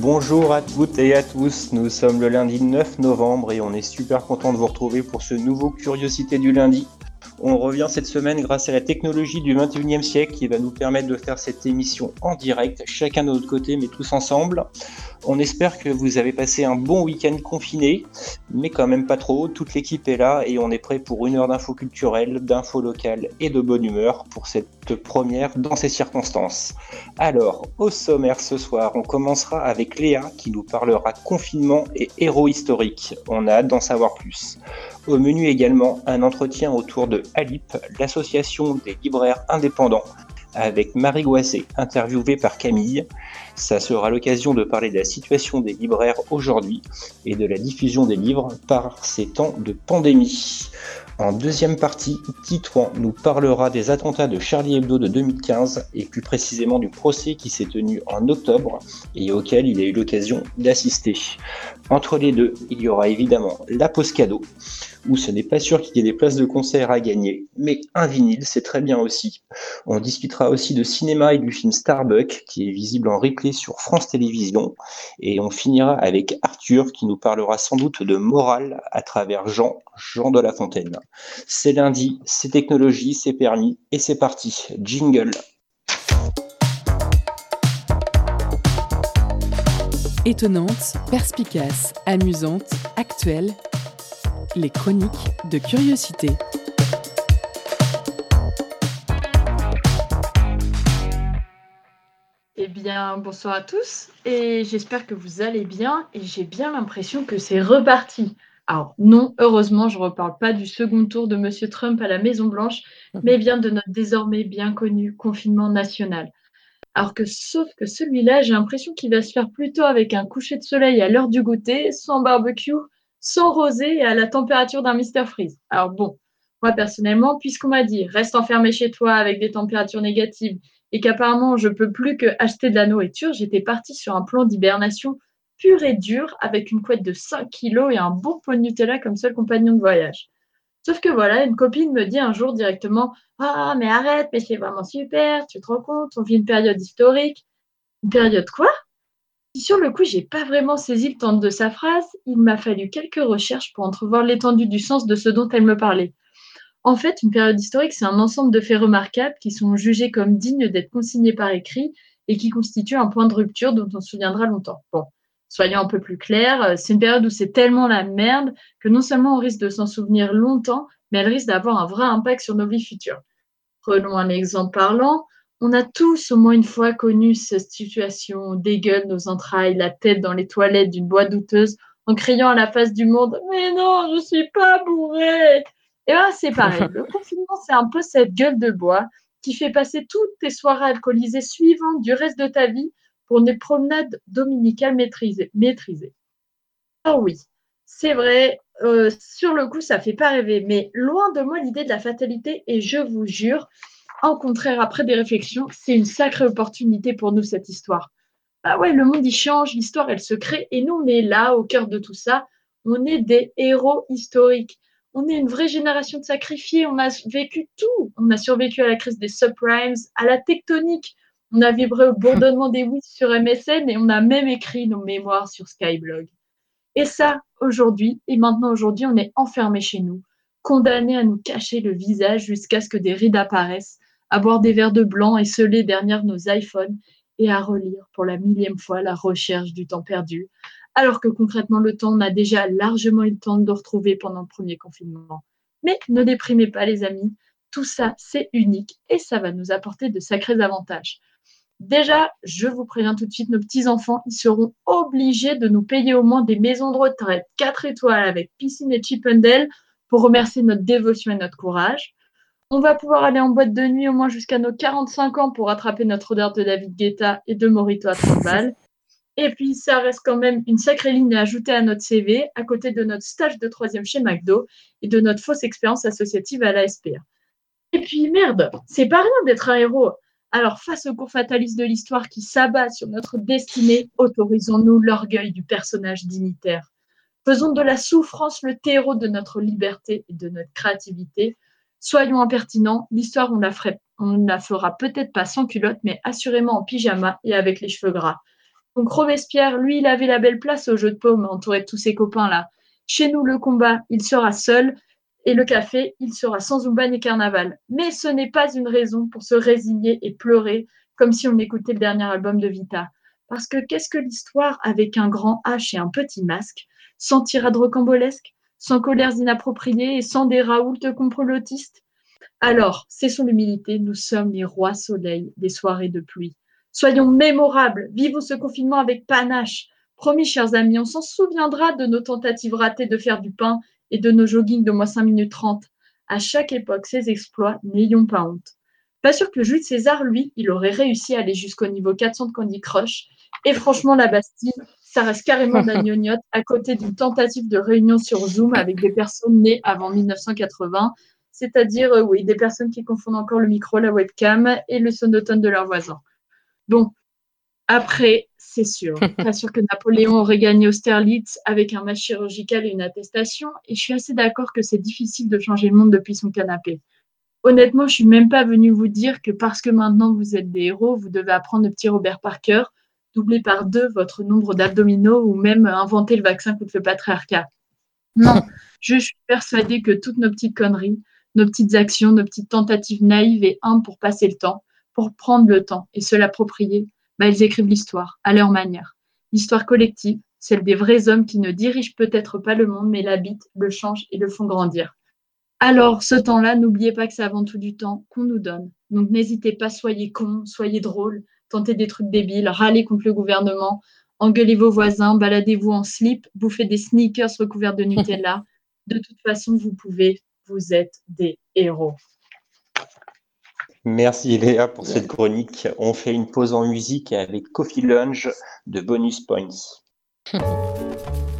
Bonjour à toutes et à tous, nous sommes le lundi 9 novembre et on est super content de vous retrouver pour ce nouveau Curiosité du lundi. On revient cette semaine grâce à la technologie du 21e siècle qui va nous permettre de faire cette émission en direct, chacun de notre côté, mais tous ensemble. On espère que vous avez passé un bon week-end confiné, mais quand même pas trop. Toute l'équipe est là et on est prêt pour une heure d'infos culturelles, d'infos locales et de bonne humeur pour cette première dans ces circonstances. Alors, au sommaire ce soir, on commencera avec Léa qui nous parlera confinement et héros historiques. On a hâte d'en savoir plus. Au menu également un entretien autour de Alip, l'association des libraires indépendants, avec Marie Goisset, interviewée par Camille. Ça sera l'occasion de parler de la situation des libraires aujourd'hui et de la diffusion des livres par ces temps de pandémie. En deuxième partie, Titouan nous parlera des attentats de Charlie Hebdo de 2015 et plus précisément du procès qui s'est tenu en octobre et auquel il a eu l'occasion d'assister. Entre les deux, il y aura évidemment la pause cadeau, où ce n'est pas sûr qu'il y ait des places de concert à gagner, mais un vinyle, c'est très bien aussi. On discutera aussi de cinéma et du film Starbuck, qui est visible en replay sur France Télévisions, et on finira avec Arthur, qui nous parlera sans doute de morale à travers Jean, Jean de La Fontaine. C'est lundi, c'est technologie, c'est permis, et c'est parti. Jingle. Étonnante, perspicace, amusante, actuelle, les chroniques de curiosité. Eh bien, bonsoir à tous et j'espère que vous allez bien et j'ai bien l'impression que c'est reparti. Alors non, heureusement, je ne reparle pas du second tour de M. Trump à la Maison-Blanche, mais bien de notre désormais bien connu confinement national. Alors que, sauf que celui-là, j'ai l'impression qu'il va se faire plutôt avec un coucher de soleil à l'heure du goûter, sans barbecue, sans rosé et à la température d'un Mister Freeze. Alors bon, moi personnellement, puisqu'on m'a dit reste enfermé chez toi avec des températures négatives et qu'apparemment je peux plus que acheter de la nourriture, j'étais partie sur un plan d'hibernation pur et dur avec une couette de 5 kilos et un bon pot de Nutella comme seul compagnon de voyage. Sauf que voilà, une copine me dit un jour directement Ah, mais arrête, mais c'est vraiment super, tu te rends compte, on vit une période historique. Une période quoi? Sur le coup, j'ai pas vraiment saisi le temps de sa phrase. Il m'a fallu quelques recherches pour entrevoir l'étendue du sens de ce dont elle me parlait. En fait, une période historique, c'est un ensemble de faits remarquables qui sont jugés comme dignes d'être consignés par écrit et qui constituent un point de rupture dont on se souviendra longtemps. Bon, soyons un peu plus clairs, euh, c'est une période où c'est tellement la merde que non seulement on risque de s'en souvenir longtemps, mais elle risque d'avoir un vrai impact sur nos vies futures. Prenons un exemple parlant. On a tous au moins une fois connu cette situation, on dégueule nos entrailles, la tête dans les toilettes d'une boîte douteuse, en criant à la face du monde Mais non, je suis pas bourré Et bien, c'est pareil. Le confinement, c'est un peu cette gueule de bois qui fait passer toutes tes soirées alcoolisées suivantes du reste de ta vie pour des promenades dominicales maîtrisées. maîtrisées. Ah oui, c'est vrai, euh, sur le coup, ça fait pas rêver, mais loin de moi l'idée de la fatalité, et je vous jure, en contraire, après des réflexions, c'est une sacrée opportunité pour nous, cette histoire. Bah ouais, le monde y change, l'histoire elle se crée, et nous on est là, au cœur de tout ça. On est des héros historiques. On est une vraie génération de sacrifiés. On a vécu tout. On a survécu à la crise des subprimes, à la tectonique, on a vibré au bourdonnement des WIS sur MSN et on a même écrit nos mémoires sur Skyblog. Et ça, aujourd'hui, et maintenant aujourd'hui, on est enfermé chez nous, condamné à nous cacher le visage jusqu'à ce que des rides apparaissent, à boire des verres de blanc et sceller derrière nos iPhones et à relire pour la millième fois la recherche du temps perdu, alors que concrètement le temps, on a déjà largement eu le temps de retrouver pendant le premier confinement. Mais ne déprimez pas les amis, tout ça c'est unique et ça va nous apporter de sacrés avantages. Déjà, je vous préviens tout de suite, nos petits-enfants, ils seront obligés de nous payer au moins des maisons de retraite 4 étoiles avec piscine et chipendale pour remercier notre dévotion et notre courage. On va pouvoir aller en boîte de nuit au moins jusqu'à nos 45 ans pour rattraper notre odeur de David Guetta et de Morito à 30 balles. Et puis, ça reste quand même une sacrée ligne à ajouter à notre CV, à côté de notre stage de troisième chez McDo et de notre fausse expérience associative à la SPA. Et puis, merde, c'est pas rien d'être un héros. Alors, face au cours fataliste de l'histoire qui s'abat sur notre destinée, autorisons-nous l'orgueil du personnage dignitaire. Faisons de la souffrance le terreau de notre liberté et de notre créativité. Soyons impertinents, l'histoire, on la, on la fera peut-être pas sans culotte, mais assurément en pyjama et avec les cheveux gras. Donc Robespierre, lui, il avait la belle place au jeu de paume, entouré de tous ses copains là. Chez nous, le combat, il sera seul, et le café, il sera sans Zumba ni carnaval. Mais ce n'est pas une raison pour se résigner et pleurer comme si on écoutait le dernier album de Vita. Parce que qu'est-ce que l'histoire avec un grand H et un petit masque, sans tirade rocambolesque, sans colères inappropriées et sans des Raoult complotistes Alors, cessons l'humilité, nous sommes les rois soleils des soirées de pluie. Soyons mémorables, vivons ce confinement avec panache. Promis, chers amis, on s'en souviendra de nos tentatives ratées de faire du pain et de nos joggings de moins 5 minutes 30. À chaque époque, ses exploits, n'ayons pas honte. Pas sûr que Jules César, lui, il aurait réussi à aller jusqu'au niveau 400 de Candy Crush. Et franchement, la Bastille, ça reste carrément de la à côté d'une tentative de réunion sur Zoom avec des personnes nées avant 1980, c'est-à-dire, euh, oui, des personnes qui confondent encore le micro, la webcam et le sonotone de leurs voisins. Bon, après, c'est sûr. Pas sûr que Napoléon aurait gagné Austerlitz avec un match chirurgical et une attestation. Et je suis assez d'accord que c'est difficile de changer le monde depuis son canapé. Honnêtement, je suis même pas venue vous dire que parce que maintenant vous êtes des héros, vous devez apprendre le petit Robert Parker, doubler par deux votre nombre d'abdominaux ou même inventer le vaccin contre le patriarcat. Non, je suis persuadée que toutes nos petites conneries, nos petites actions, nos petites tentatives naïves et humbles pour passer le temps, pour prendre le temps et se l'approprier, bah, ils écrivent l'histoire à leur manière. L'histoire collective, celle des vrais hommes qui ne dirigent peut-être pas le monde, mais l'habitent, le changent et le font grandir. Alors, ce temps-là, n'oubliez pas que c'est avant tout du temps qu'on nous donne. Donc, n'hésitez pas, soyez cons, soyez drôles, tentez des trucs débiles, râlez contre le gouvernement, engueulez vos voisins, baladez-vous en slip, bouffez des sneakers recouverts de Nutella. De toute façon, vous pouvez, vous êtes des héros. Merci Léa pour cette chronique. On fait une pause en musique avec Coffee Lunch de Bonus Points.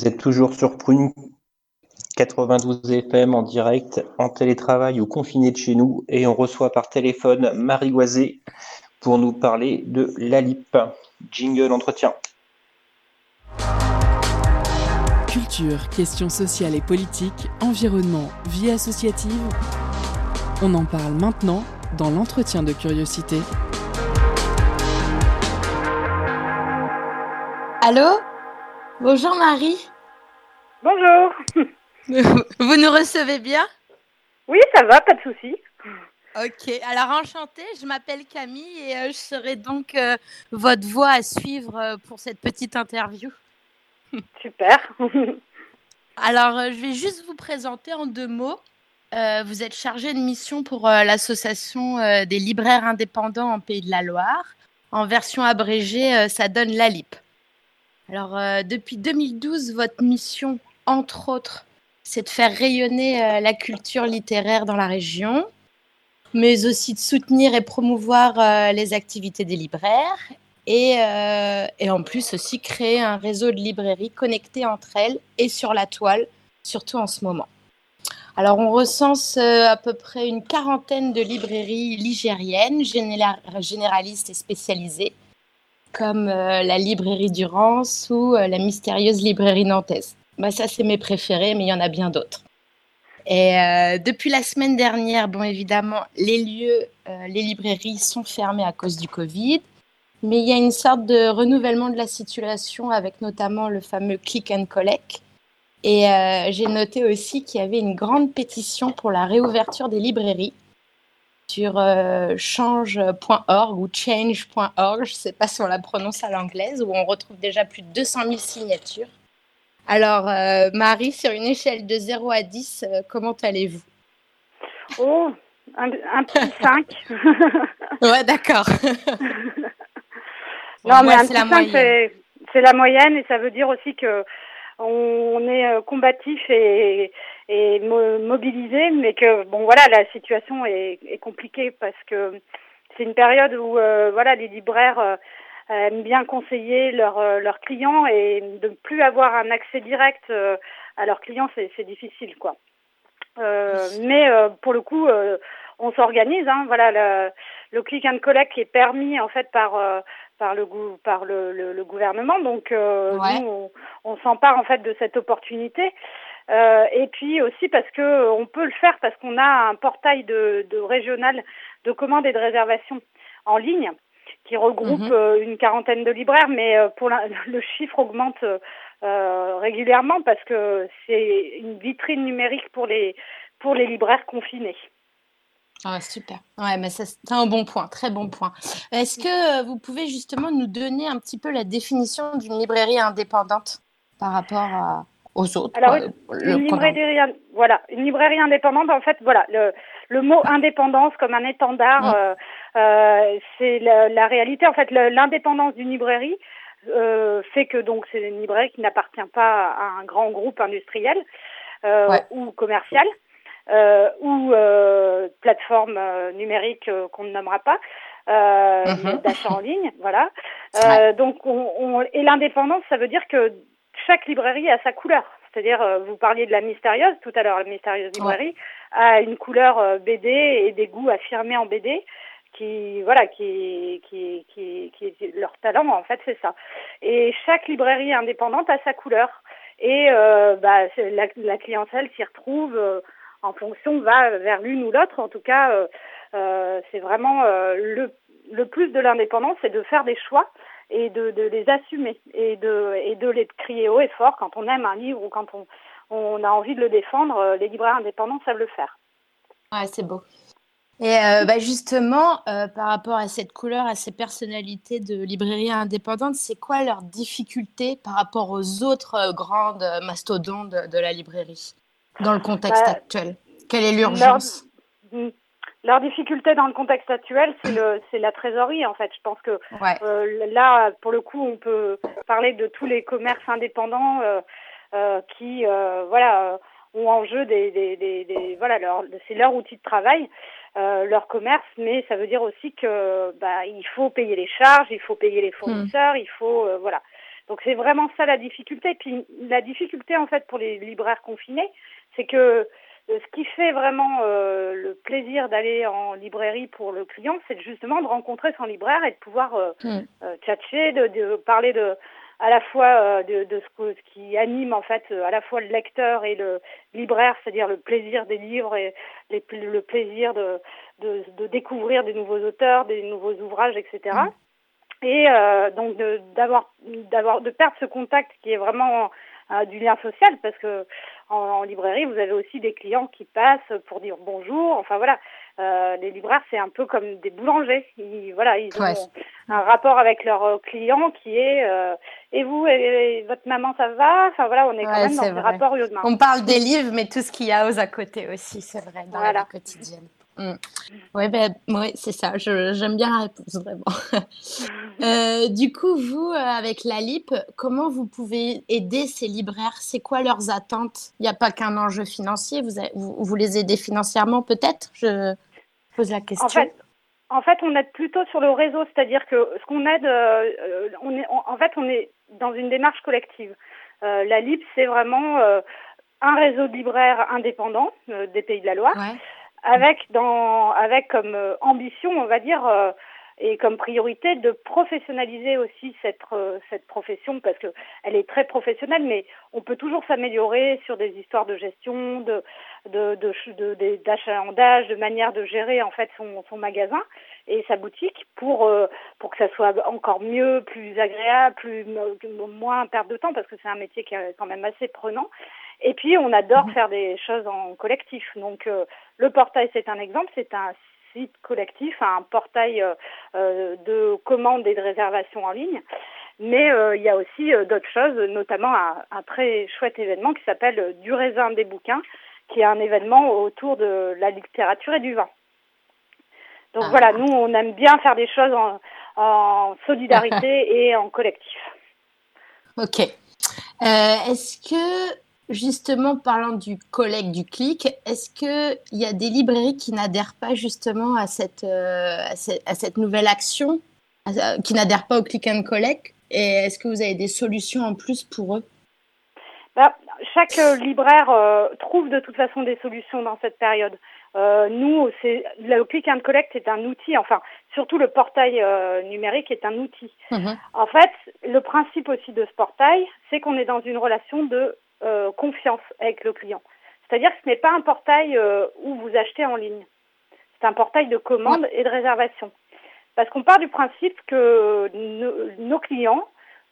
Vous êtes toujours sur Prune 92 FM en direct, en télétravail ou confiné de chez nous, et on reçoit par téléphone Marie Goisé pour nous parler de l'ALIP. Jingle entretien. Culture, questions sociales et politiques, environnement, vie associative. On en parle maintenant dans l'entretien de curiosité. Allô? Bonjour Marie. Bonjour. Vous nous recevez bien? Oui, ça va, pas de souci. Ok, alors enchantée, je m'appelle Camille et euh, je serai donc euh, votre voix à suivre euh, pour cette petite interview. Super. alors, je vais juste vous présenter en deux mots. vous êtes chargée de mission pour l'association des libraires indépendants en Pays de la Loire. En version abrégée, ça donne la LIP. Alors, depuis 2012, votre mission, entre autres, c'est de faire rayonner la culture littéraire dans la région mais aussi de soutenir et promouvoir euh, les activités des libraires et, euh, et, en plus aussi créer un réseau de librairies connectées entre elles et sur la toile, surtout en ce moment. Alors on recense euh, à peu près une quarantaine de librairies ligériennes, généralistes et spécialisées, comme la librairie Durance ou la mystérieuse librairie nantaise. Bah, ça c'est mes préférés, mais il y en a bien d'autres. Et euh, depuis la semaine dernière, bon, évidemment, les lieux, euh, les librairies sont fermés à cause du Covid. Mais il y a une sorte de renouvellement de la situation avec notamment le fameux click and collect. Et euh, j'ai noté aussi qu'il y avait une grande pétition pour la réouverture des librairies sur change.org ou change.org, je ne sais pas si on la prononce à l'anglaise, où on retrouve déjà plus de 200 000 signatures. Alors, euh, Marie, sur une échelle de 0 à 10, euh, comment allez-vous? Oh, un, petit 5. ouais, d'accord. non, mais un petit 5, c'est la moyenne et ça veut dire aussi que on est euh, combatif et, et mobilisé, mais que bon voilà, la situation est, est compliquée parce que c'est une période où voilà les libraires aiment bien conseiller leurs euh, leurs clients et de ne plus avoir un accès direct euh, à leurs clients, c'est difficile, quoi. Euh, mais pour le coup, on s'organise. Hein, voilà, le, le, click and collect est permis en fait par par le par le, le, gouvernement. Donc nous, on, on s'empare en fait de cette opportunité. Euh, et puis aussi parce que on peut le faire parce qu'on a un portail de, de régional de commandes et de réservation en ligne qui regroupe mhm. euh, une quarantaine de libraires, mais euh, pour le chiffre augmente euh, régulièrement parce que c'est une vitrine numérique pour les pour les libraires confinés. Ah, super. Ouais, mais c'est un bon point, très bon point. Est-ce que vous pouvez justement nous donner un petit peu la définition d'une librairie indépendante par rapport aux autres Alors, une, librairie, voilà, une librairie indépendante, en fait, voilà, le, le mot indépendance comme un étendard, euh, c'est la, réalité. En fait, l'indépendance d'une librairie euh, fait que donc c'est une librairie qui n'appartient pas à un grand groupe industriel ou commercial. ou plateforme numérique qu'on ne nommera pas, mm-hmm. d'achat en ligne, voilà. Donc, on, on, et l'indépendance, ça veut dire que chaque librairie a sa couleur. C'est-à-dire, vous parliez de la mystérieuse tout à l'heure, la mystérieuse librairie a une couleur euh, BD et des goûts affirmés en BD qui voilà qui qui qui, leur talent en fait c'est ça et chaque librairie indépendante a sa couleur et euh, bah la, clientèle s'y retrouve euh, en fonction va vers l'une ou l'autre en tout cas euh, c'est vraiment le le plus de l'indépendance c'est de faire des choix et de, de les assumer et de et de les crier haut et fort quand on aime un livre ou quand on on a envie de le défendre, les libraires indépendants savent le faire. Ouais, c'est beau. Et euh, bah justement, euh, par rapport à cette couleur, à ces personnalités de librairies indépendantes, c'est quoi leur difficulté par rapport aux autres grandes mastodontes de, la librairie dans le contexte bah, actuel? Quelle est l'urgence? leur, difficulté dans le contexte actuel, c'est la trésorerie en fait. Je pense que là, pour le coup, on peut parler de tous les commerces indépendants euh, qui euh, voilà ont en jeu des, des, des, des voilà leur c'est leur outil de travail euh, leur commerce mais ça veut dire aussi que bah il faut payer les charges il faut payer les fournisseurs il faut voilà. Donc c'est vraiment ça la difficulté. Puis la difficulté en fait pour les libraires confinés c'est que ce qui fait vraiment euh, le plaisir d'aller en librairie pour le client, c'est justement de rencontrer son libraire et de pouvoir euh, mm. tchatcher, de, de, parler de, à la fois euh, de, de ce, ce, qui anime en fait euh, à la fois le lecteur et le libraire, c'est-à-dire le plaisir des livres et les, le plaisir de, de, de, découvrir des nouveaux auteurs, des nouveaux ouvrages, etc. et donc d'avoir d'avoir de perdre ce contact qui est vraiment du lien social parce que en, librairie vous avez aussi des clients qui passent pour dire bonjour enfin voilà euh, les libraires, c'est un peu comme des boulangers. Ils, voilà, ils ont un rapport avec leurs euh, clients qui est euh, et vous, et, votre maman, ça va? Enfin voilà, on est quand même dans un rapport. On parle des livres, mais tout ce qu'il y a aux à côté aussi, c'est vrai, dans la vie quotidienne. Mm. Oui, ben, ouais, c'est ça. J'aime bien la réponse, vraiment. du coup, vous, avec la LIP, comment vous pouvez aider ces libraires? C'est quoi leurs attentes? Il n'y a pas qu'un enjeu financier. Vous, vous, vous, les aidez financièrement, peut-être? Je pose la question. En fait, en fait, on aide plutôt sur le réseau, c'est-à-dire que ce qu'on aide, euh, on est, en fait, on est dans une démarche collective. Euh, la LIP, c'est vraiment euh, un réseau de libraires indépendants des Pays de la Loire, avec dans, avec comme ambition, on va dire et comme priorité de professionnaliser aussi cette euh, cette profession parce que elle est très professionnelle mais on peut toujours s'améliorer sur des histoires de gestion de de de d'achalandage de, de, manière de gérer en fait son son magasin et sa boutique pour euh, pour que ça soit encore mieux plus agréable plus moins perte de temps parce que c'est un métier qui est quand même assez prenant et puis on adore mmh. faire des choses en collectif donc euh, le portail c'est un exemple c'est un site collectif, un portail euh, euh, de commandes et de réservation en ligne. Mais euh, il y a aussi d'autres choses, notamment un, très chouette événement qui s'appelle Du raisin des bouquins, qui est un événement autour de la littérature et du vin. Donc ah. voilà, nous, on aime bien faire des choses en, en solidarité et en collectif. Ok. Est-ce que justement, parlant du collègue du clic, est-ce qu'il y a des librairies qui n'adhèrent pas justement à cette, euh, à cette, nouvelle action, qui n'adhèrent pas au click and collect? Et est-ce que vous avez des solutions en plus pour eux? Bah, Chaque euh, libraire euh, trouve de toute façon des solutions dans cette période. nous, le click and collect est un outil, enfin surtout le portail numérique est un outil. Mmh en fait, le principe aussi de ce portail, c'est qu'on est dans une relation de euh, confiance avec le client. C'est-à-dire que ce n'est pas un portail euh, où vous achetez en ligne. C'est un portail de commande et de réservation. Parce qu'on part du principe que nos clients,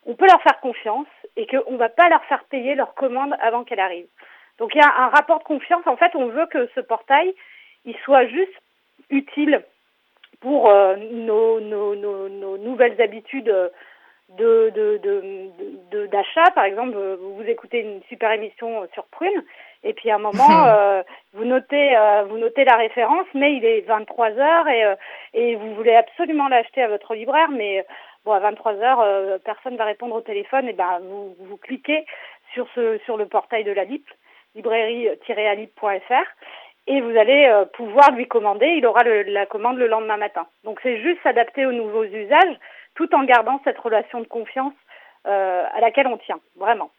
on peut leur faire confiance et qu'on ne va pas leur faire payer leur commande avant qu'elle arrive. Donc il y a un rapport de confiance. En fait, on veut que ce portail, il soit juste utile pour euh, nos, nouvelles habitudes de, de, de, d'achat. Par exemple, vous écoutez une super émission sur Prune, et puis à un moment, euh, vous notez, euh, vous notez la référence, mais il est 23 heures et, euh, et vous voulez absolument l'acheter à votre libraire, mais bon, à 23 heures, personne va répondre au téléphone, et ben vous, vous cliquez sur ce, sur le portail de la LIP, librairie-alip.fr, et vous allez pouvoir lui commander. Il aura la commande le lendemain matin. Donc c'est juste s'adapter aux nouveaux usages tout en gardant cette relation de confiance euh, à laquelle on tient, vraiment.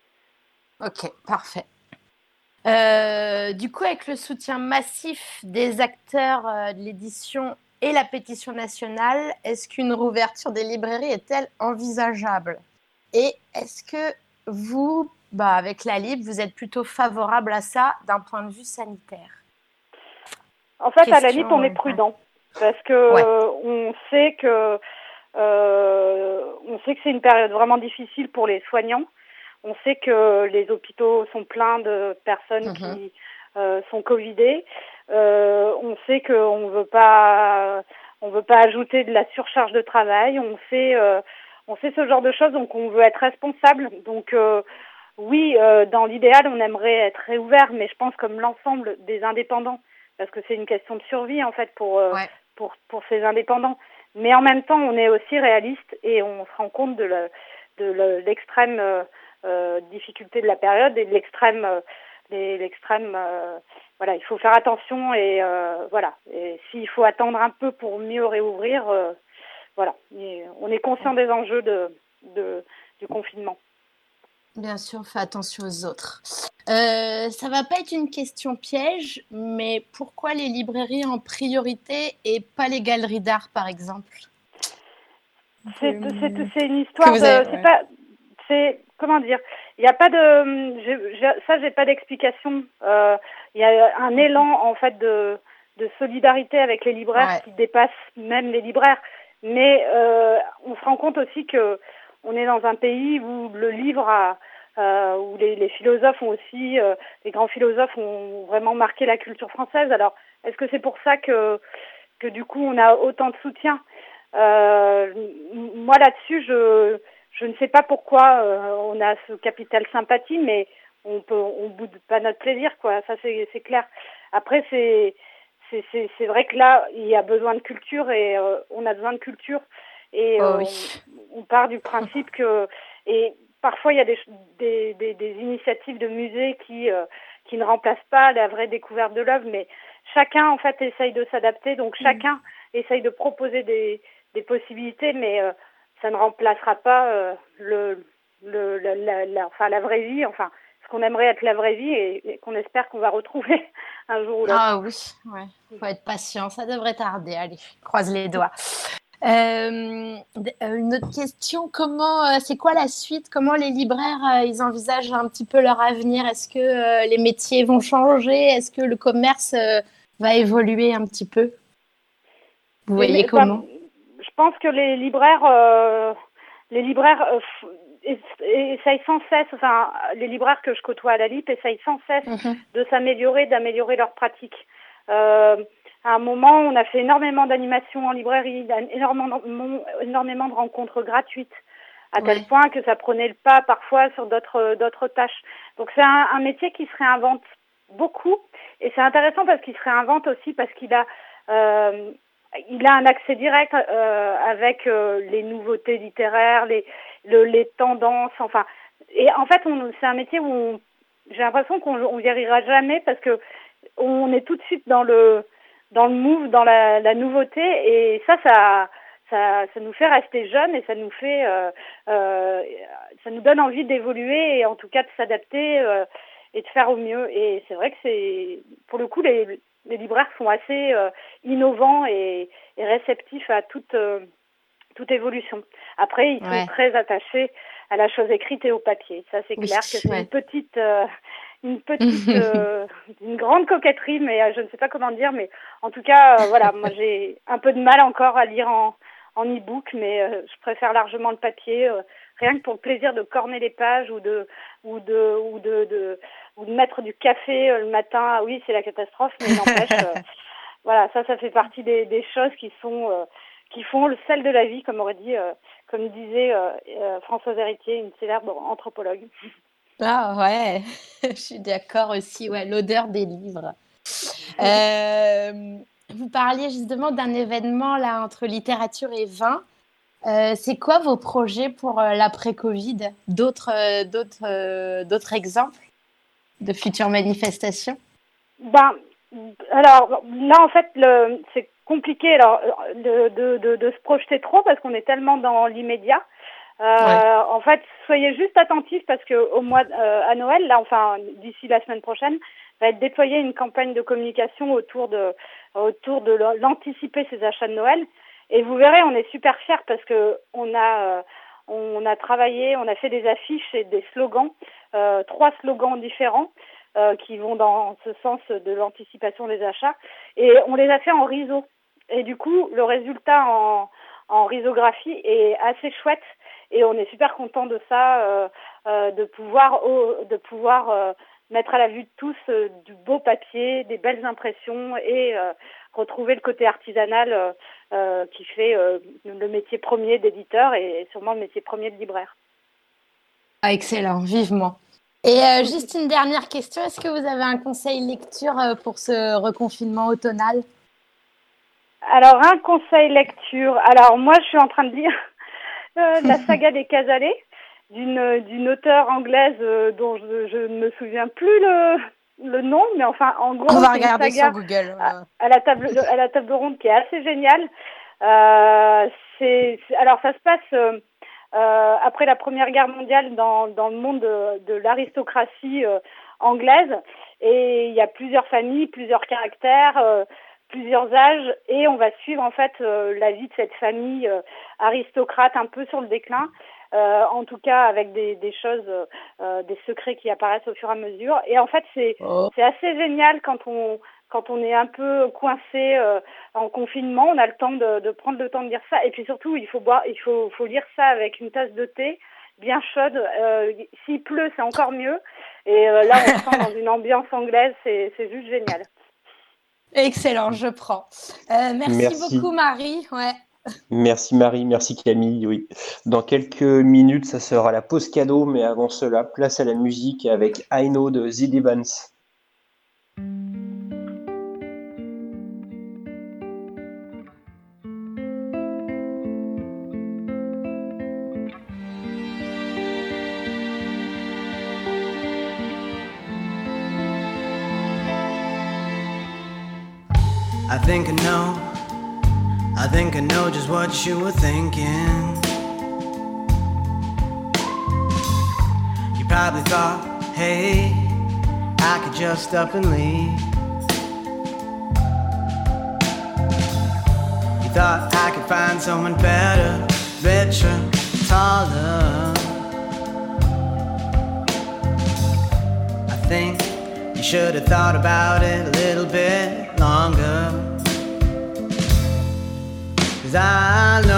Ok, parfait. Euh, du coup, avec le soutien massif des acteurs euh, de l'édition et la pétition nationale, est-ce qu'une rouverture des librairies est-elle envisageable? Et est-ce que vous, bah, avec la Libre, vous êtes plutôt favorable à ça d'un point de vue sanitaire? En fait, à la Libre, on est prudent parce que on sait que on sait que c'est une période vraiment difficile pour les soignants. On sait que les hôpitaux sont pleins de personnes mhm. qui euh, sont covidées. Euh, on sait qu'on veut pas, on veut pas ajouter de la surcharge de travail. On sait, euh, on sait ce genre de choses, donc on veut être responsable. Donc euh, oui, dans l'idéal, on aimerait être réouvert, mais je pense comme l'ensemble des indépendants, parce que c'est une question de survie en fait pour pour pour ces indépendants. Mais en même temps, on est aussi réaliste et on se rend compte de l'extrême euh, euh, difficulté de la période et de l'extrême euh, l'extrême voilà il faut faire attention et voilà. Et s'il faut attendre un peu pour mieux réouvrir voilà. On est conscient des enjeux de, de du confinement Bien sûr, fais attention aux autres. Euh, ça va pas être une question piège, mais pourquoi les librairies en priorité et pas les galeries d'art, par exemple? C'est une histoire de. C'est pas. C'est comment dire? Il n'y a pas de. ça, j'ai pas d'explication. Euh, il y a un élan en fait de, de solidarité avec les libraires qui dépasse même les libraires. mais on se rend compte aussi que on est dans un pays où le livre a euh, où les, les, philosophes ont aussi, euh, les grands philosophes ont vraiment marqué la culture française. Alors, est-ce que c'est pour ça que, que du coup on a autant de soutien? Euh, Moi là-dessus, je, je ne sais pas pourquoi euh, on a ce capital sympathie, mais on peut, on boude pas notre plaisir, quoi. Ça c'est, c'est clair. Après, c'est, c'est, c'est, c'est vrai que là, il y a besoin de culture et on a besoin de culture. Et oh on, on, part du principe que et parfois il y a des, des, des, des initiatives de musées qui, euh, qui ne remplacent pas la vraie découverte de l'œuvre, mais chacun en fait essaye de s'adapter, donc mmh. chacun essaye de proposer des, des possibilités, mais euh, ça ne remplacera pas euh, le, le, la, la, enfin, la vraie vie, enfin ce qu'on aimerait être la vraie vie et, et qu'on espère qu'on va retrouver un jour ou l'autre. Ah oui, ouais. faut être patient, ça devrait tarder. Allez, croise les doigts. Euh, euh, une autre question, comment, euh, c'est quoi la suite? Comment les libraires, ils envisagent un petit peu leur avenir? Est-ce que les métiers vont changer? Est-ce que le commerce va évoluer un petit peu? Vous voyez comment? Je pense que les libraires, les libraires essayent sans cesse, enfin, les libraires que je côtoie à la LIP essayent sans cesse mhm. de s'améliorer, d'améliorer leurs pratiques. Euh, à un moment, on a fait énormément d'animations en librairie, énormément, énormément de rencontres gratuites, à tel point que ça prenait le pas parfois sur d'autres d'autres tâches. Donc c'est un, un, métier qui se réinvente beaucoup, et c'est intéressant parce qu'il se réinvente aussi parce qu'il a euh, il a un accès direct euh, avec euh, les nouveautés littéraires, les le, les tendances, enfin. Et en fait, c'est un métier où j'ai l'impression qu'on on arrivera jamais parce que on est tout de suite dans le dans le move, dans la, la nouveauté, et ça, ça, ça, ça nous fait rester jeunes et ça nous fait, euh, euh, ça nous donne envie d'évoluer et en tout cas de s'adapter euh, et de faire au mieux. Et c'est vrai que c'est, pour le coup, les, les libraires sont assez euh, innovants et, et, réceptifs à toute euh, toute évolution. Après, ils sont très attachés à la chose écrite et au papier. Ça, c'est clair que c'est une petite euh, une petite, euh, une grande coquetterie, mais euh, je ne sais pas comment dire, mais en tout cas, euh, voilà, moi j'ai un peu de mal encore à lire en, en e-book, mais je préfère largement le papier, rien que pour le plaisir de corner les pages ou de, ou de, ou de, de ou de mettre du café le matin. Ah oui, c'est la catastrophe, mais n'empêche, voilà, ça, ça fait partie des, des choses qui sont, qui font le sel de la vie, comme aurait dit, comme disait Françoise Héritier, une célèbre anthropologue. Ah ouais, je suis d'accord aussi, ouais, l'odeur des livres. Euh, vous parliez justement d'un événement là entre littérature et vin. Euh, c'est quoi vos projets pour euh, l'après-Covid? D'autres, d'autres, d'autres exemples de futures manifestations? Ben, alors là en fait, le, c'est compliqué alors de, de, de, de, se projeter trop parce qu'on est tellement dans l'immédiat. Euh, En fait, soyez juste attentifs parce que au mois euh, à Noël, là, enfin d'ici la semaine prochaine, va être déployée une campagne de communication autour de autour de l'anticiper ces achats de Noël. Et vous verrez, on est super fiers parce que on a euh, on a travaillé, on a fait des affiches et des slogans, euh, trois slogans différents euh, qui vont dans ce sens de l'anticipation des achats. Et on les a fait en riso. Et du coup, le résultat en, en est assez chouette et on est super content de ça, euh, euh, de pouvoir de pouvoir euh, mettre à la vue de tous du beau papier, des belles impressions et retrouver le côté artisanal qui fait le métier premier d'éditeur et sûrement le métier premier de libraire. Ah, excellent, vivement. Et juste une dernière question, est-ce que vous avez un conseil lecture pour ce reconfinement automnal? Alors, un conseil lecture. Alors, moi, je suis en train de lire la saga des Casalets d'une d'une auteure anglaise euh, dont je, je, ne me souviens plus le le nom, mais enfin en gros on va regarder sur Google. À, la table à la table ronde qui est assez géniale. Euh, c'est alors ça se passe euh, euh, après la Première Guerre mondiale dans dans le monde de, de l'aristocratie euh, anglaise et il y a plusieurs familles, plusieurs caractères plusieurs âges et on va suivre en fait euh, la vie de cette famille euh, aristocrate un peu sur le déclin. Euh, en tout cas avec des, des choses, des secrets qui apparaissent au fur et à mesure. Et en fait, c'est oh. c'est assez génial quand on quand on est un peu coincé en confinement, on a le temps de, de, prendre le temps de lire ça. Et puis surtout, il faut boire, il faut, faut lire ça avec une tasse de thé bien chaude. Euh, S'il pleut, c'est encore mieux. Et euh, là, on se sent dans une ambiance anglaise, c'est juste génial. Excellent, je prends. Euh, merci, beaucoup, Marie. Ouais. Merci Marie, merci Camille. Oui. Dans quelques minutes, ça sera la pause cadeau, mais avant cela, place à la musique avec I Know de Evans. Think I know, I think I know just what you were thinking. You probably thought, hey, I could just up and leave. You thought I could find someone better, richer, taller. I think you should have thought about it a little bit longer. זאַל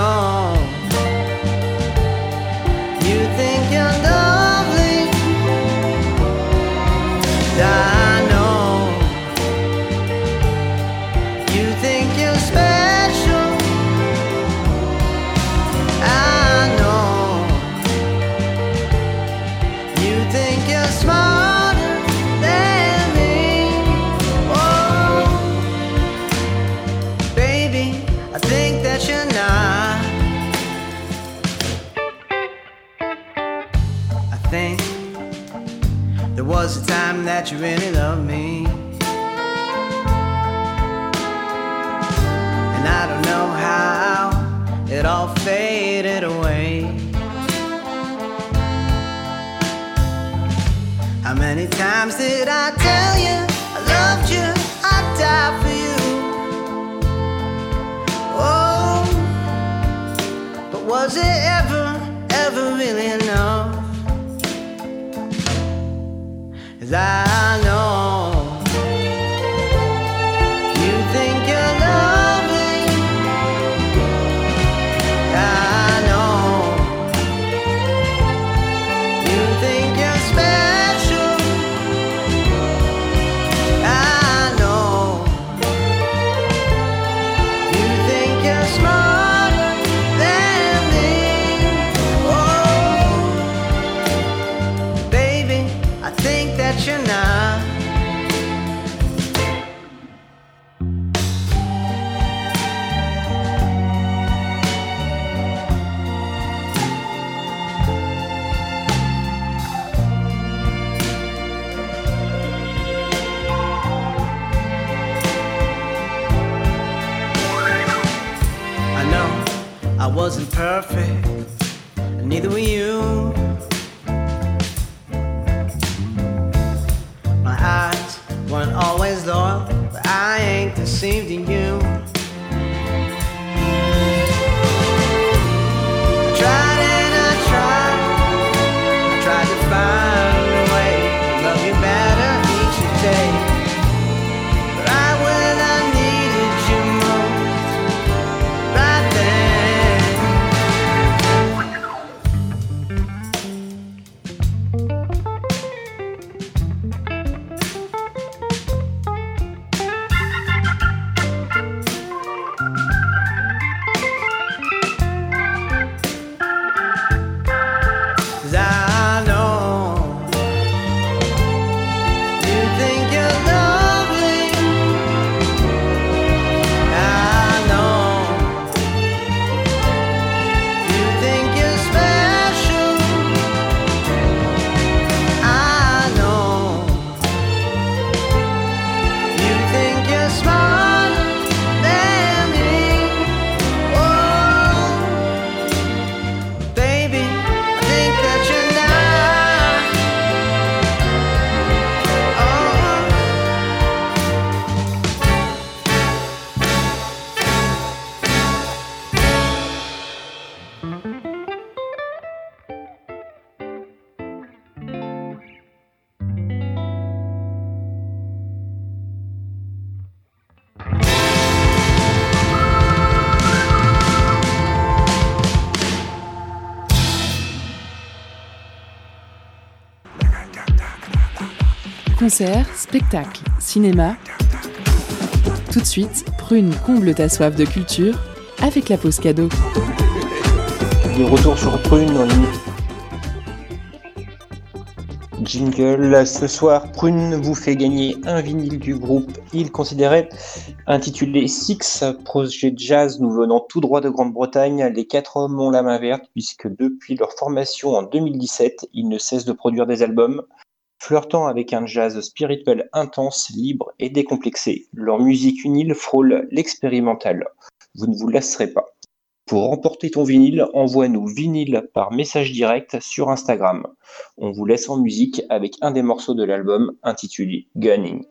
that you really loved me. And I don't know how it all faded away. How many times did I tell you I loved you, I'd die for you? Oh, but was it ever, ever really enough? Wasn't perfect, neither were you. My eyes weren't always loyal, but I ain't deceived in you. Concerts, spectacles, cinéma. Tout de suite, Prune comble ta soif de culture avec la pause cadeau. De retour sur Prune Jingle, ce soir, Prune vous fait gagner un vinyle du groupe Il Considérait, intitulé Six, projet de jazz nous venant tout droit de Grande-Bretagne. Les quatre hommes ont la main verte puisque depuis leur formation en 2017, ils ne cessent de produire des albums. Flirtant avec un jazz spirituel intense, libre et décomplexé, leur musique unile frôle l'expérimental. Vous ne vous lasserez pas. Pour remporter ton vinyle, envoie-nous vinyle par message direct sur Instagram. On vous laisse en musique avec un des morceaux de l'album intitulé Gunning.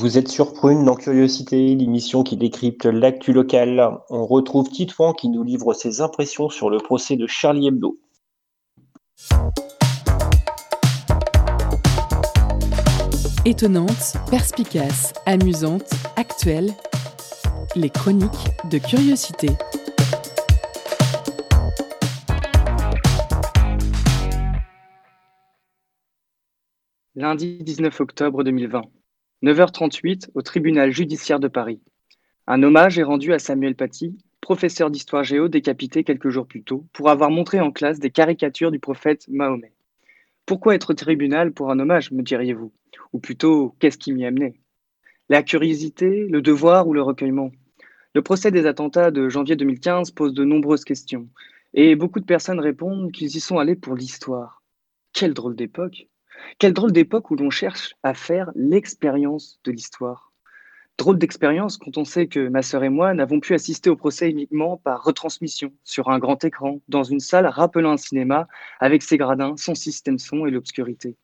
Vous êtes sur Prune dans Curiosité, l'émission qui décrypte l'actu locale. On retrouve Titouan qui nous livre ses impressions sur le procès de Charlie Hebdo. Étonnante, perspicace, amusante, actuelle, les chroniques de Curiosité. Lundi 19 octobre 2020, 9h38 au tribunal judiciaire de Paris. Un hommage est rendu à Samuel Paty, professeur d'histoire géo décapité quelques jours plus tôt pour avoir montré en classe des caricatures du prophète Mahomet. Pourquoi être au tribunal pour un hommage, me diriez-vous? Ou plutôt, qu'est-ce qui m'y amenait? La curiosité, le devoir ou le recueillement? Le procès des attentats de janvier 2015 pose de nombreuses questions, et beaucoup de personnes répondent qu'ils y sont allés pour l'histoire. Quelle drôle d'époque quelle drôle d'époque où l'on cherche à faire l'expérience de l'histoire. Drôle d'expérience quand on sait que ma sœur et moi n'avons pu assister au procès uniquement par retransmission, sur un grand écran, dans une salle rappelant un cinéma, avec ses gradins, son système son et l'obscurité.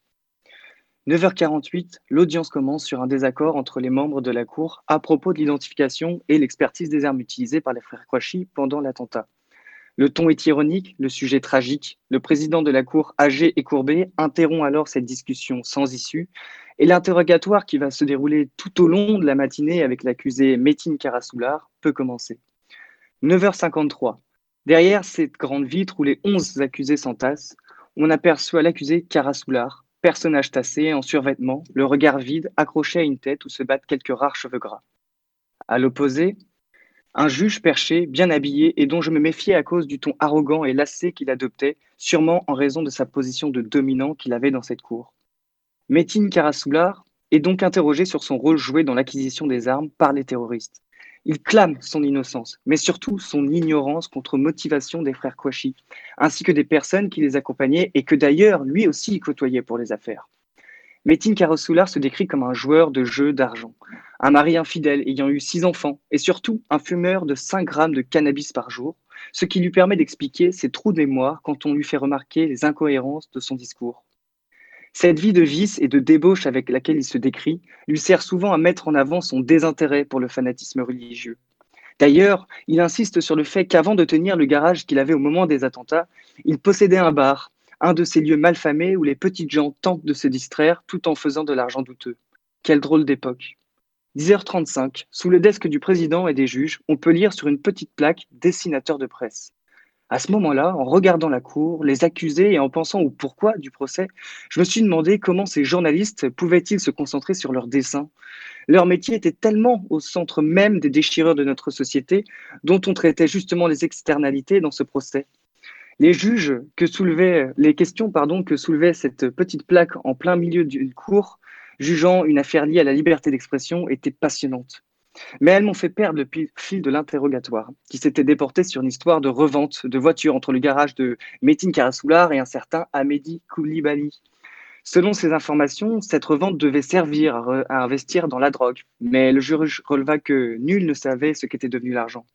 9h48, l'audience commence sur un désaccord entre les membres de la Cour à propos de l'identification et l'expertise des armes utilisées par les frères Kouachi pendant l'attentat. Le ton est ironique, le sujet tragique. Le président de la Cour, âgé et courbé, interrompt alors cette discussion sans issue. Et l'interrogatoire qui va se dérouler tout au long de la matinée avec l'accusé Métine Karasoular peut commencer. 9h53. Derrière cette grande vitre où les 11 accusés s'entassent, on aperçoit l'accusé Karasoular, personnage tassé, en survêtement, le regard vide, accroché à une tête où se battent quelques rares cheveux gras. À l'opposé, un juge perché, bien habillé, et dont je me méfiais à cause du ton arrogant et lassé qu'il adoptait, sûrement en raison de sa position de dominant qu'il avait dans cette cour. Métine Karasoular est donc interrogé sur son rôle joué dans l'acquisition des armes par les terroristes. Il clame son innocence, mais surtout son ignorance contre motivation des frères Kouachi, ainsi que des personnes qui les accompagnaient et que d'ailleurs lui aussi côtoyait pour les affaires. Métine Karasoular se décrit comme un joueur de jeux d'argent, un mari infidèle ayant eu six enfants et surtout un fumeur de 5 grammes de cannabis par jour, ce qui lui permet d'expliquer ses trous de mémoire quand on lui fait remarquer les incohérences de son discours. Cette vie de vice et de débauche avec laquelle il se décrit lui sert souvent à mettre en avant son désintérêt pour le fanatisme religieux. D'ailleurs, il insiste sur le fait qu'avant de tenir le garage qu'il avait au moment des attentats, il possédait un bar, un de ces lieux malfamés où les petites gens tentent de se distraire tout en faisant de l'argent douteux. Quelle drôle d'époque. 10h35, sous le desk du président et des juges, on peut lire sur une petite plaque dessinateur de presse. À ce moment-là, en regardant la cour, les accusés et en pensant au pourquoi du procès, je me suis demandé comment ces journalistes pouvaient-ils se concentrer sur leur dessin. Leur métier était tellement au centre même des déchireurs de notre société, dont on traitait justement les externalités dans ce procès. Les juges que soulevaient, les questions pardon, que soulevait cette petite plaque en plein milieu d'une cour jugeant une affaire liée à la liberté d'expression était passionnante. Mais elles m'ont fait perdre le fil de l'interrogatoire, qui s'était déporté sur une histoire de revente de voitures entre le garage de Métine Karasoular et un certain Amédi Koulibaly. Selon ces informations, cette revente devait servir à investir dans la drogue, mais le juge releva que nul ne savait ce qu'était devenu l'argent.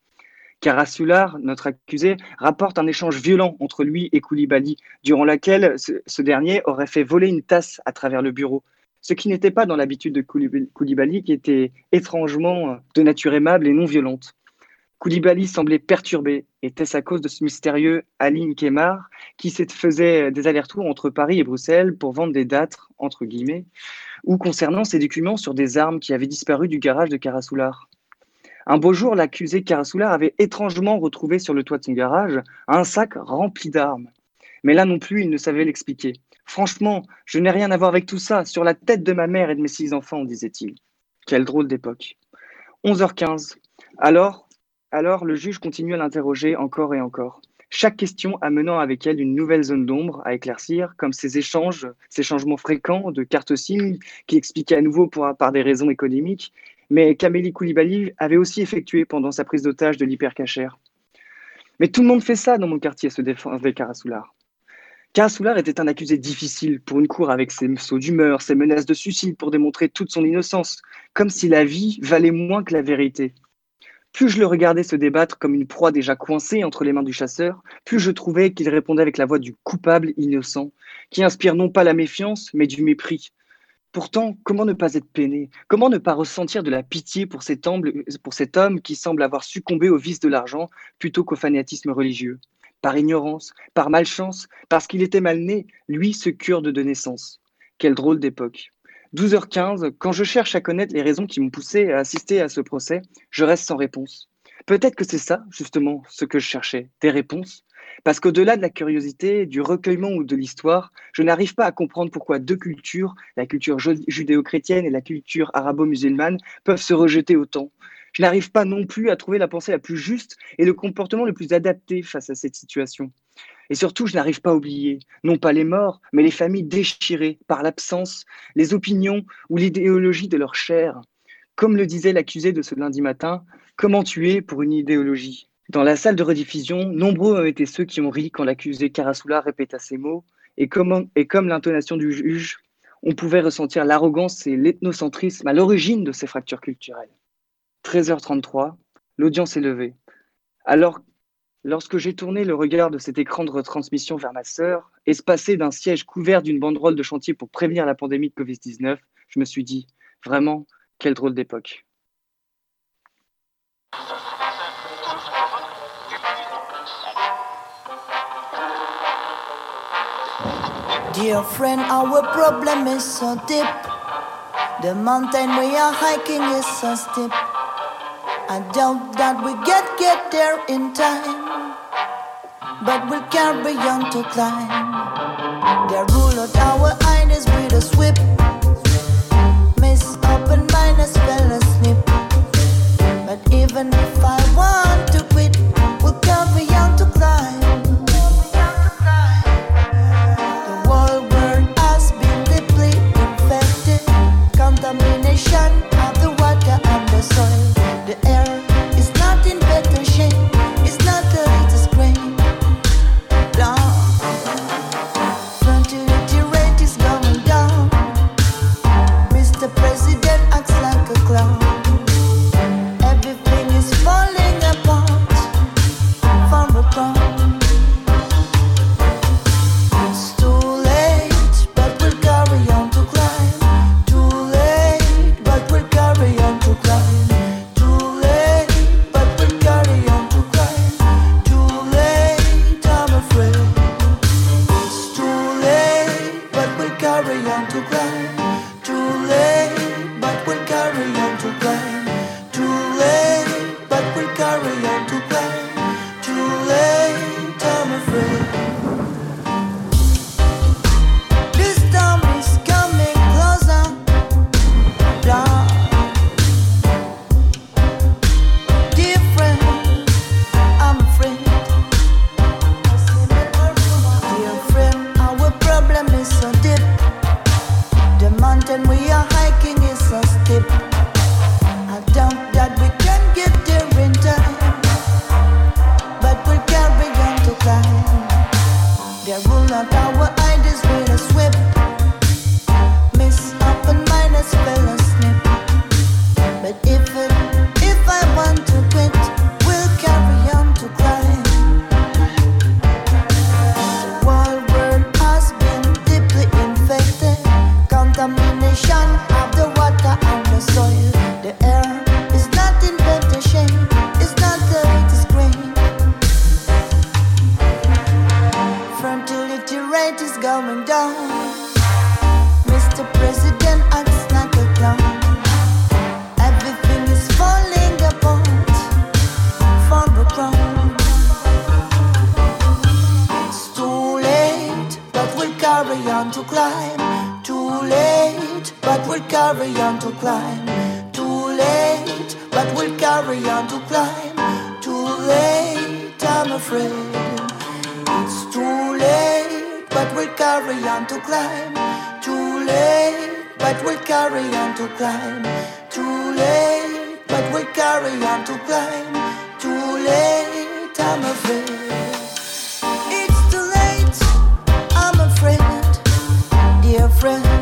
Karasoular, notre accusé, rapporte un échange violent entre lui et Koulibaly, durant lequel ce dernier aurait fait voler une tasse à travers le bureau, ce qui n'était pas dans l'habitude de Koulibaly, qui était étrangement de nature aimable et non violente. Koulibaly semblait perturbé. Était-ce à cause de ce mystérieux Ali Kemar qui faisait des allers-retours entre Paris et Bruxelles pour vendre des dates, entre guillemets, ou concernant ses documents sur des armes qui avaient disparu du garage de Karasoular Un beau jour, l'accusé Karasoular avait étrangement retrouvé sur le toit de son garage un sac rempli d'armes. Mais là non plus, il ne savait l'expliquer. Franchement, je n'ai rien à voir avec tout ça, sur la tête de ma mère et de mes six enfants, disait-il. Quelle drôle d'époque. 11h15. Alors, alors le juge continue à l'interroger encore et encore. Chaque question amenant avec elle une nouvelle zone d'ombre à éclaircir, comme ces échanges, ces changements fréquents de cartes SIM qui expliquaient à nouveau pour, par des raisons économiques, mais qu'Amélie Koulibaly avait aussi effectué pendant sa prise d'otage de l'hypercachère. Mais tout le monde fait ça dans mon quartier, se défendait Karasoular. Karasoular était un accusé difficile pour une cour avec ses sauts d'humeur, ses menaces de suicide pour démontrer toute son innocence, comme si la vie valait moins que la vérité. Plus je le regardais se débattre comme une proie déjà coincée entre les mains du chasseur, plus je trouvais qu'il répondait avec la voix du coupable innocent, qui inspire non pas la méfiance, mais du mépris. Pourtant, comment ne pas être peiné? Comment ne pas ressentir de la pitié pour cet, homme, qui semble avoir succombé au vice de l'argent plutôt qu'au fanatisme religieux? Par ignorance, par malchance, parce qu'il était mal né, lui, ce kurde de naissance. Quelle drôle d'époque. 12h15, quand je cherche à connaître les raisons qui m'ont poussé à assister à ce procès, je reste sans réponse. Peut-être que c'est ça, justement, ce que je cherchais, des réponses? Parce qu'au-delà de la curiosité, du recueillement ou de l'histoire, je n'arrive pas à comprendre pourquoi deux cultures, la culture judéo-chrétienne et la culture arabo-musulmane, peuvent se rejeter autant. Je n'arrive pas non plus à trouver la pensée la plus juste et le comportement le plus adapté face à cette situation. Et surtout, je n'arrive pas à oublier, non pas les morts, mais les familles déchirées par l'absence, les opinions ou l'idéologie de leur chair. Comme le disait l'accusé de ce lundi matin, comment tuer pour une idéologie? Dans la salle de rediffusion, nombreux ont été ceux qui ont ri quand l'accusé Karasoula répéta ces mots, et comme, et comme l'intonation du juge, on pouvait ressentir l'arrogance et l'ethnocentrisme à l'origine de ces fractures culturelles. 13h33, l'audience est levée. Alors, lorsque j'ai tourné le regard de cet écran de retransmission vers ma sœur, espacé d'un siège couvert d'une banderole de chantier pour prévenir la pandémie de Covid-19, je me suis dit, vraiment, quelle drôle d'époque. Dear friend, our problem is so deep. The mountain we are hiking is so steep. I doubt that we get get there in time, but we'll carry on to climb. They rule out our eyes with a sweep. Miss open minus fell asleep. But even if I carry on to climb. Too late, but we'll carry on to climb. Too late, but we'll carry on to climb. Too late, I'm afraid. It's too late, but we'll carry on to climb. Too late, but we'll carry on to climb. Too late, but we'll carry on to climb. Too late, I'm afraid. Friend.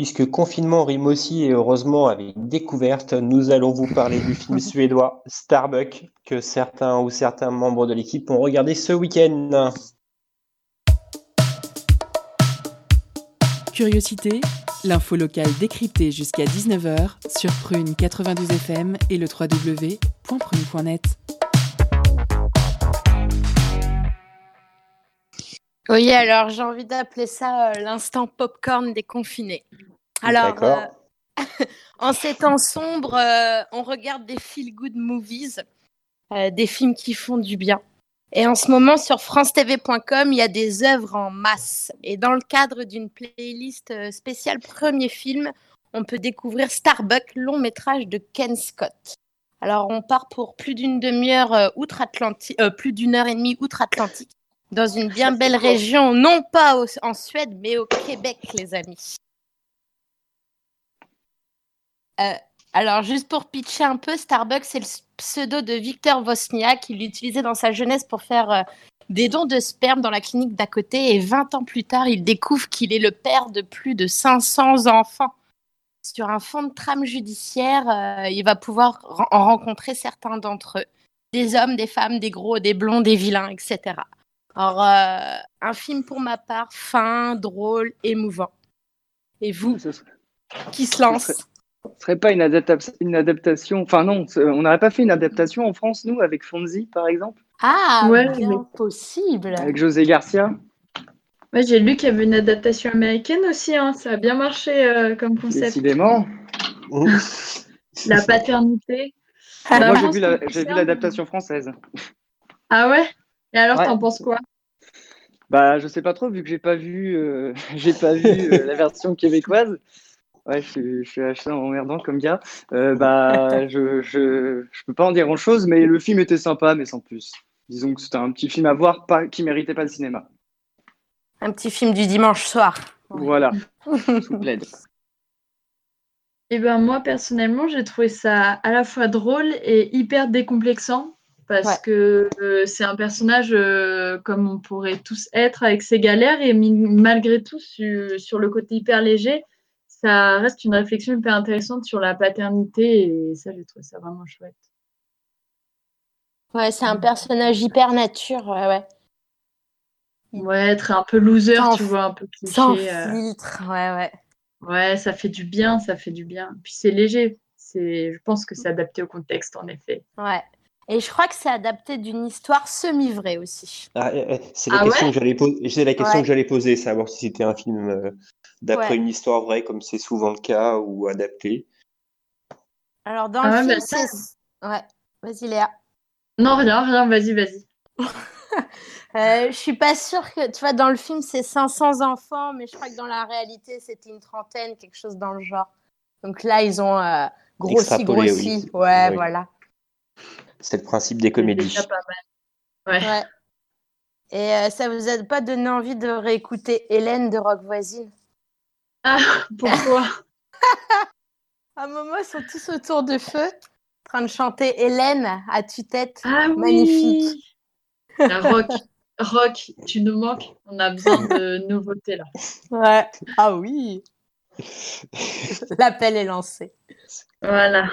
Puisque confinement rime aussi et heureusement avec découverte, nous allons vous parler du film suédois Starbuck que certains ou certains membres de l'équipe ont regardé ce week-end. Curiosité, l'info locale décryptée jusqu'à 19h sur Prune 92 FM et le www.prune.net. Oui, alors j'ai envie d'appeler ça euh, l'instant popcorn déconfiné. Alors, euh, en ces temps sombres, euh, on regarde des feel-good movies, euh, des films qui font du bien. Et en ce moment, sur francetv.com, il y a des œuvres en masse. Et dans le cadre d'une playlist spéciale premier film, on peut découvrir Starbuck, long métrage de Ken Scott. Alors, on part pour plus d'une demi-heure outre-Atlantique, plus d'une heure et demie outre-Atlantique, dans une bien belle région, non pas au- en Suède, mais au Québec, les amis. Euh, alors, juste pour pitcher un peu, Starbucks, c'est le pseudo de Victor Wozniak. Il l'utilisait dans sa jeunesse pour faire euh, des dons de sperme dans la clinique d'à côté. Et 20 ans plus tard, il découvre qu'il est le père de plus de 500 enfants. Sur un fond de trame judiciaire, euh, il va pouvoir en rencontrer certains d'entre eux. Des hommes, des femmes, des gros, des blonds, des vilains, etc. Alors, euh, un film pour ma part, fin, drôle, émouvant. Et vous, qui se lance? Ce serait pas une, adapta- une adaptation. Enfin, non, on n'aurait pas fait une adaptation en France, nous, avec Fonzie, par exemple, Ah, Ouais, bien mais- possible. avec José Garcia. Ouais, j'ai lu qu'il y avait une adaptation américaine aussi, hein. Ça a bien marché euh, comme concept. Décidément. La paternité. Moi, Bah, j'ai vu la- me j'ai vu l'adaptation française. Ah ouais? Et alors, Ouais. t'en penses quoi? Bah, je sais pas trop, vu que j'ai pas vu, euh, j'ai pas vu euh, la version québécoise. Ouais, je, suis- je suis assez emmerdant comme gars. Euh, bah, je, je, je peux pas en dire grand chose, mais le film était sympa, mais sans plus. Disons que c'était un petit film à voir, pas, qui méritait pas le cinéma. Un petit film du dimanche soir. Voilà, sous plaide. Eh ben moi personnellement j'ai trouvé ça à la fois drôle et hyper décomplexant parce Ouais. que euh, c'est un personnage euh, comme on pourrait tous être avec ses galères et malgré tout su- sur le côté hyper léger ça reste une réflexion hyper intéressante sur la paternité et ça j'ai trouvé ça vraiment chouette. Ouais, c'est un personnage hyper nature. Ouais, ouais. Ouais être un peu loser Sans- tu vois un peu cliché. Sans euh, filtre. Ouais, ouais. ouais ça fait du bien ça fait du bien puis c'est léger je pense que c'est adapté au contexte en effet. Ouais. Et je crois que c'est adapté d'une histoire semi-vraie aussi. Ah, euh, euh, c'est la Ah question ouais que j'allais poser. C'est la question Ouais. que j'allais poser, savoir si c'était un film euh, d'après Ouais. une histoire vraie, comme c'est souvent le cas, ou adapté. Alors, dans Ah le film, bah c'est. Ouais. Vas-y, Léa. Non rien rien vas-y vas-y. Euh, je suis pas sûre que, tu vois, dans le film, c'est 500 enfants, mais je crois que dans la réalité, c'était une trentaine, quelque chose dans le genre. Donc là, ils ont euh, grossi, Extrapolé, grossi. oui. Ouais, Oui. voilà. C'est le principe des C'est comédies. déjà pas mal. Ouais. Ouais. Et euh, ça vous a pas donné envie de réécouter Hélène de Rock Voisine? Ah, pourquoi? À un moment, ils sont tous autour de feu, en train de chanter Hélène à tue-tête. Ah oui Magnifique. La rock, rock, tu nous manques. On a besoin de nouveautés là. Ouais. Ah oui. L'appel est lancé. Voilà.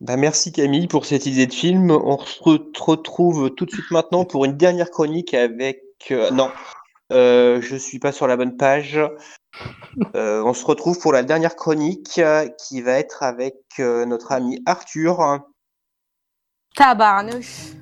Bah, merci Camille pour cette idée de film. On se re- retrouve tout de suite maintenant pour une dernière chronique avec. euh, non, euh, je suis pas sur la bonne page. Euh, on se retrouve pour la dernière chronique qui va être avec notre ami Arthur. Tabarnouche.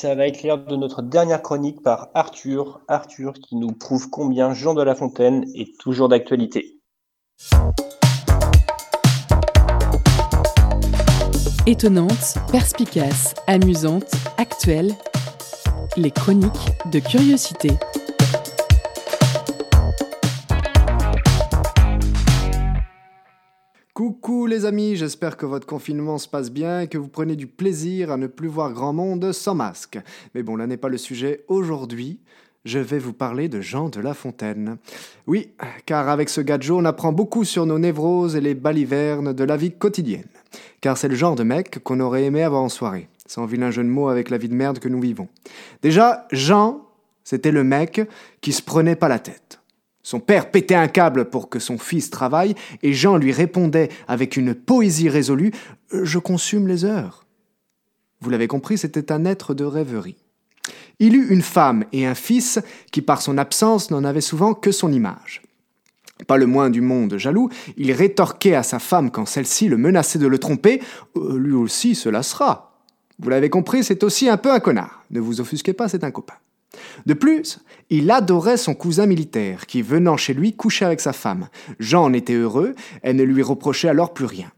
Ça va être l'heure de notre dernière chronique par Arthur. Arthur qui nous prouve combien Jean de La Fontaine est toujours d'actualité. Étonnante, perspicace, amusante, actuelle, les chroniques de curiosité. Coucou les amis, j'espère que votre confinement se passe bien et que vous prenez du plaisir à ne plus voir grand monde sans masque. Mais bon, là n'est pas le sujet aujourd'hui. Je vais vous parler de Jean de La Fontaine. Oui, car avec ce gadget, on apprend beaucoup sur nos névroses et les balivernes de la vie quotidienne. Car c'est le genre de mec qu'on aurait aimé avoir en soirée. Sans vilain jeu de mots avec la vie de merde que nous vivons. Déjà, Jean, c'était le mec qui se prenait pas la tête. Son père pétait un câble pour que son fils travaille, et Jean lui répondait avec une poésie résolue Je consume les heures. Vous l'avez compris, c'était un être de rêverie. Il eut une femme et un fils qui, par son absence, n'en avait souvent que son image. Pas le moins du monde jaloux, il rétorquait à sa femme quand celle-ci le menaçait de le tromper Euh, Lui aussi, cela sera. Vous l'avez compris, c'est aussi un peu un connard. Ne vous offusquez pas, c'est un copain. De plus, il adorait son cousin militaire, qui, venant chez lui, couchait avec sa femme. Jean en était heureux, elle ne lui reprochait alors plus rien.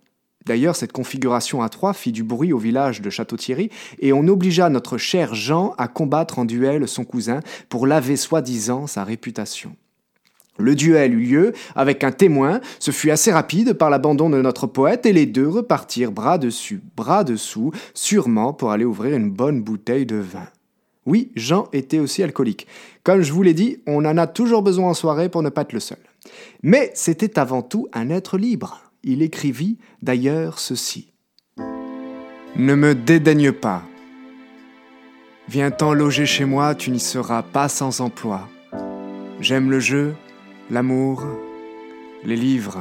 D'ailleurs, cette configuration à trois fit du bruit au village de Château-Thierry, et on obligea notre cher Jean à combattre en duel son cousin pour laver soi-disant sa réputation. Le duel eut lieu avec un témoin, ce fut assez rapide par l'abandon de notre poète, et les deux repartirent bras dessus, bras dessous, sûrement pour aller ouvrir une bonne bouteille de vin. Oui, Jean était aussi alcoolique. Comme je vous l'ai dit, on en a toujours besoin en soirée pour ne pas être le seul. Mais c'était avant tout un être libre. Il écrivit d'ailleurs ceci. Ne me dédaigne pas. Viens-t'en loger chez moi, tu n'y seras pas sans emploi. J'aime le jeu, l'amour, les livres,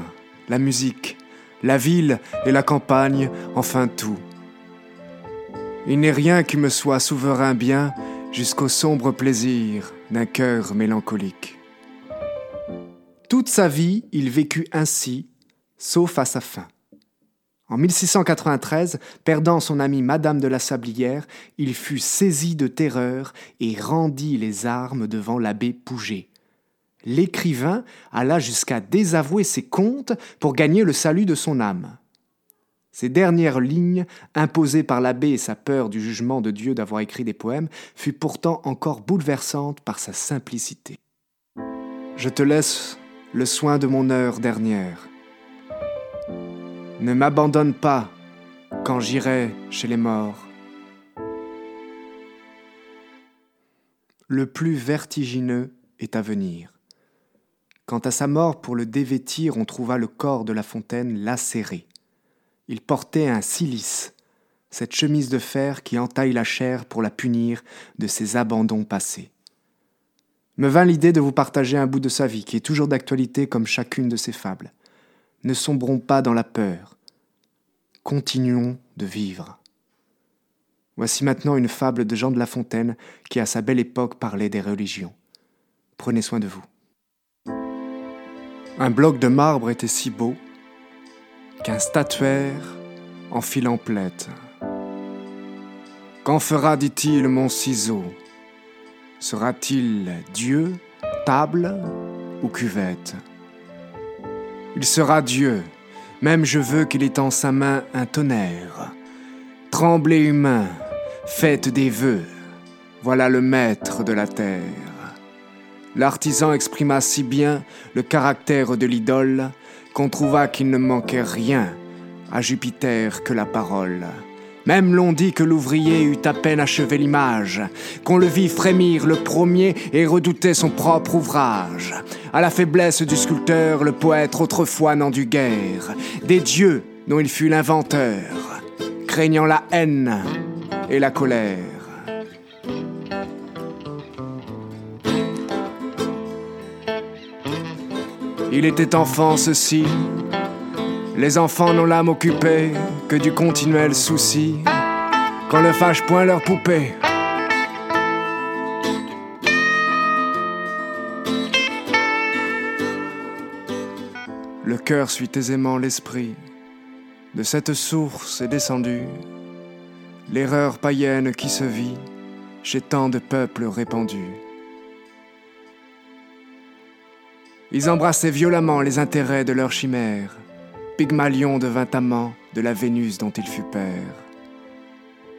la musique, la ville et la campagne, enfin tout. Il n'est rien qui me soit souverain bien jusqu'au sombre plaisir d'un cœur mélancolique. Toute sa vie, il vécut ainsi, sauf à sa fin. En 1693, perdant son amie Madame de la Sablière, il fut saisi de terreur et rendit les armes devant l'abbé Pouget. L'écrivain alla jusqu'à désavouer ses comptes pour gagner le salut de son âme. Ces dernières lignes, imposées par l'abbé et sa peur du jugement de Dieu d'avoir écrit des poèmes, fut pourtant encore bouleversante par sa simplicité. Je te laisse le soin de mon heure dernière. Ne m'abandonne pas quand j'irai chez les morts. Le plus vertigineux est à venir. Quant à sa mort, pour le dévêtir, on trouva le corps de La Fontaine lacéré. Il portait un cilice, cette chemise de fer qui entaille la chair pour la punir de ses abandons passés. Me vint l'idée de vous partager un bout de sa vie qui est toujours d'actualité comme chacune de ses fables. Ne sombrons pas dans la peur. Continuons de vivre. Voici maintenant une fable de Jean de La Fontaine qui à sa belle époque parlait des religions. Prenez soin de vous. Un bloc de marbre était si beau qu'un statuaire en fit l'emplette. Qu'en fera, dit-il, mon ciseau? Sera-t-il Dieu, table ou cuvette? Il sera Dieu, même je veux qu'il ait en sa main un tonnerre. Tremblez humain, faites des vœux, voilà le maître de la terre. L'artisan exprima si bien le caractère de l'idole qu'on trouva qu'il ne manquait rien à Jupiter que la parole. Même l'on dit que l'ouvrier eut à peine achevé l'image, qu'on le vit frémir le premier et redoutait son propre ouvrage. À la faiblesse du sculpteur, le poète autrefois n'en dut guère, des dieux dont il fut l'inventeur, craignant la haine et la colère. Il était enfant ceci, les enfants n'ont l'âme occupée que du continuel souci, qu'on ne fâche point leur poupée. Le cœur suit aisément l'esprit, de cette source est descendu l'erreur païenne qui se vit chez tant de peuples répandus. Ils embrassaient violemment les intérêts de leur chimère. Pygmalion devint amant de la Vénus dont il fut père.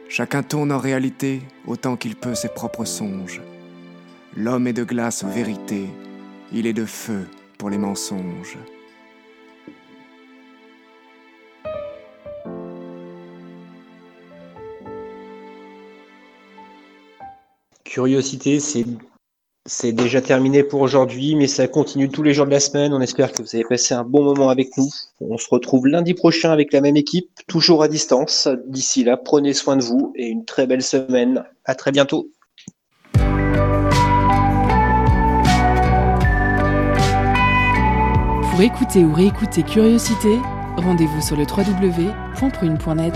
Chacun tourne en réalité autant qu'il peut ses propres songes. L'homme est de glace aux vérités, il est de feu pour les mensonges. Curiosité, c'est c'est déjà terminé pour aujourd'hui, mais ça continue tous les jours de la semaine. On espère que vous avez passé un bon moment avec nous. On se retrouve lundi prochain avec la même équipe, toujours à distance. D'ici là, prenez soin de vous et une très belle semaine. À très bientôt. Pour écouter ou réécouter Curiosité, rendez-vous sur le www.prune.net.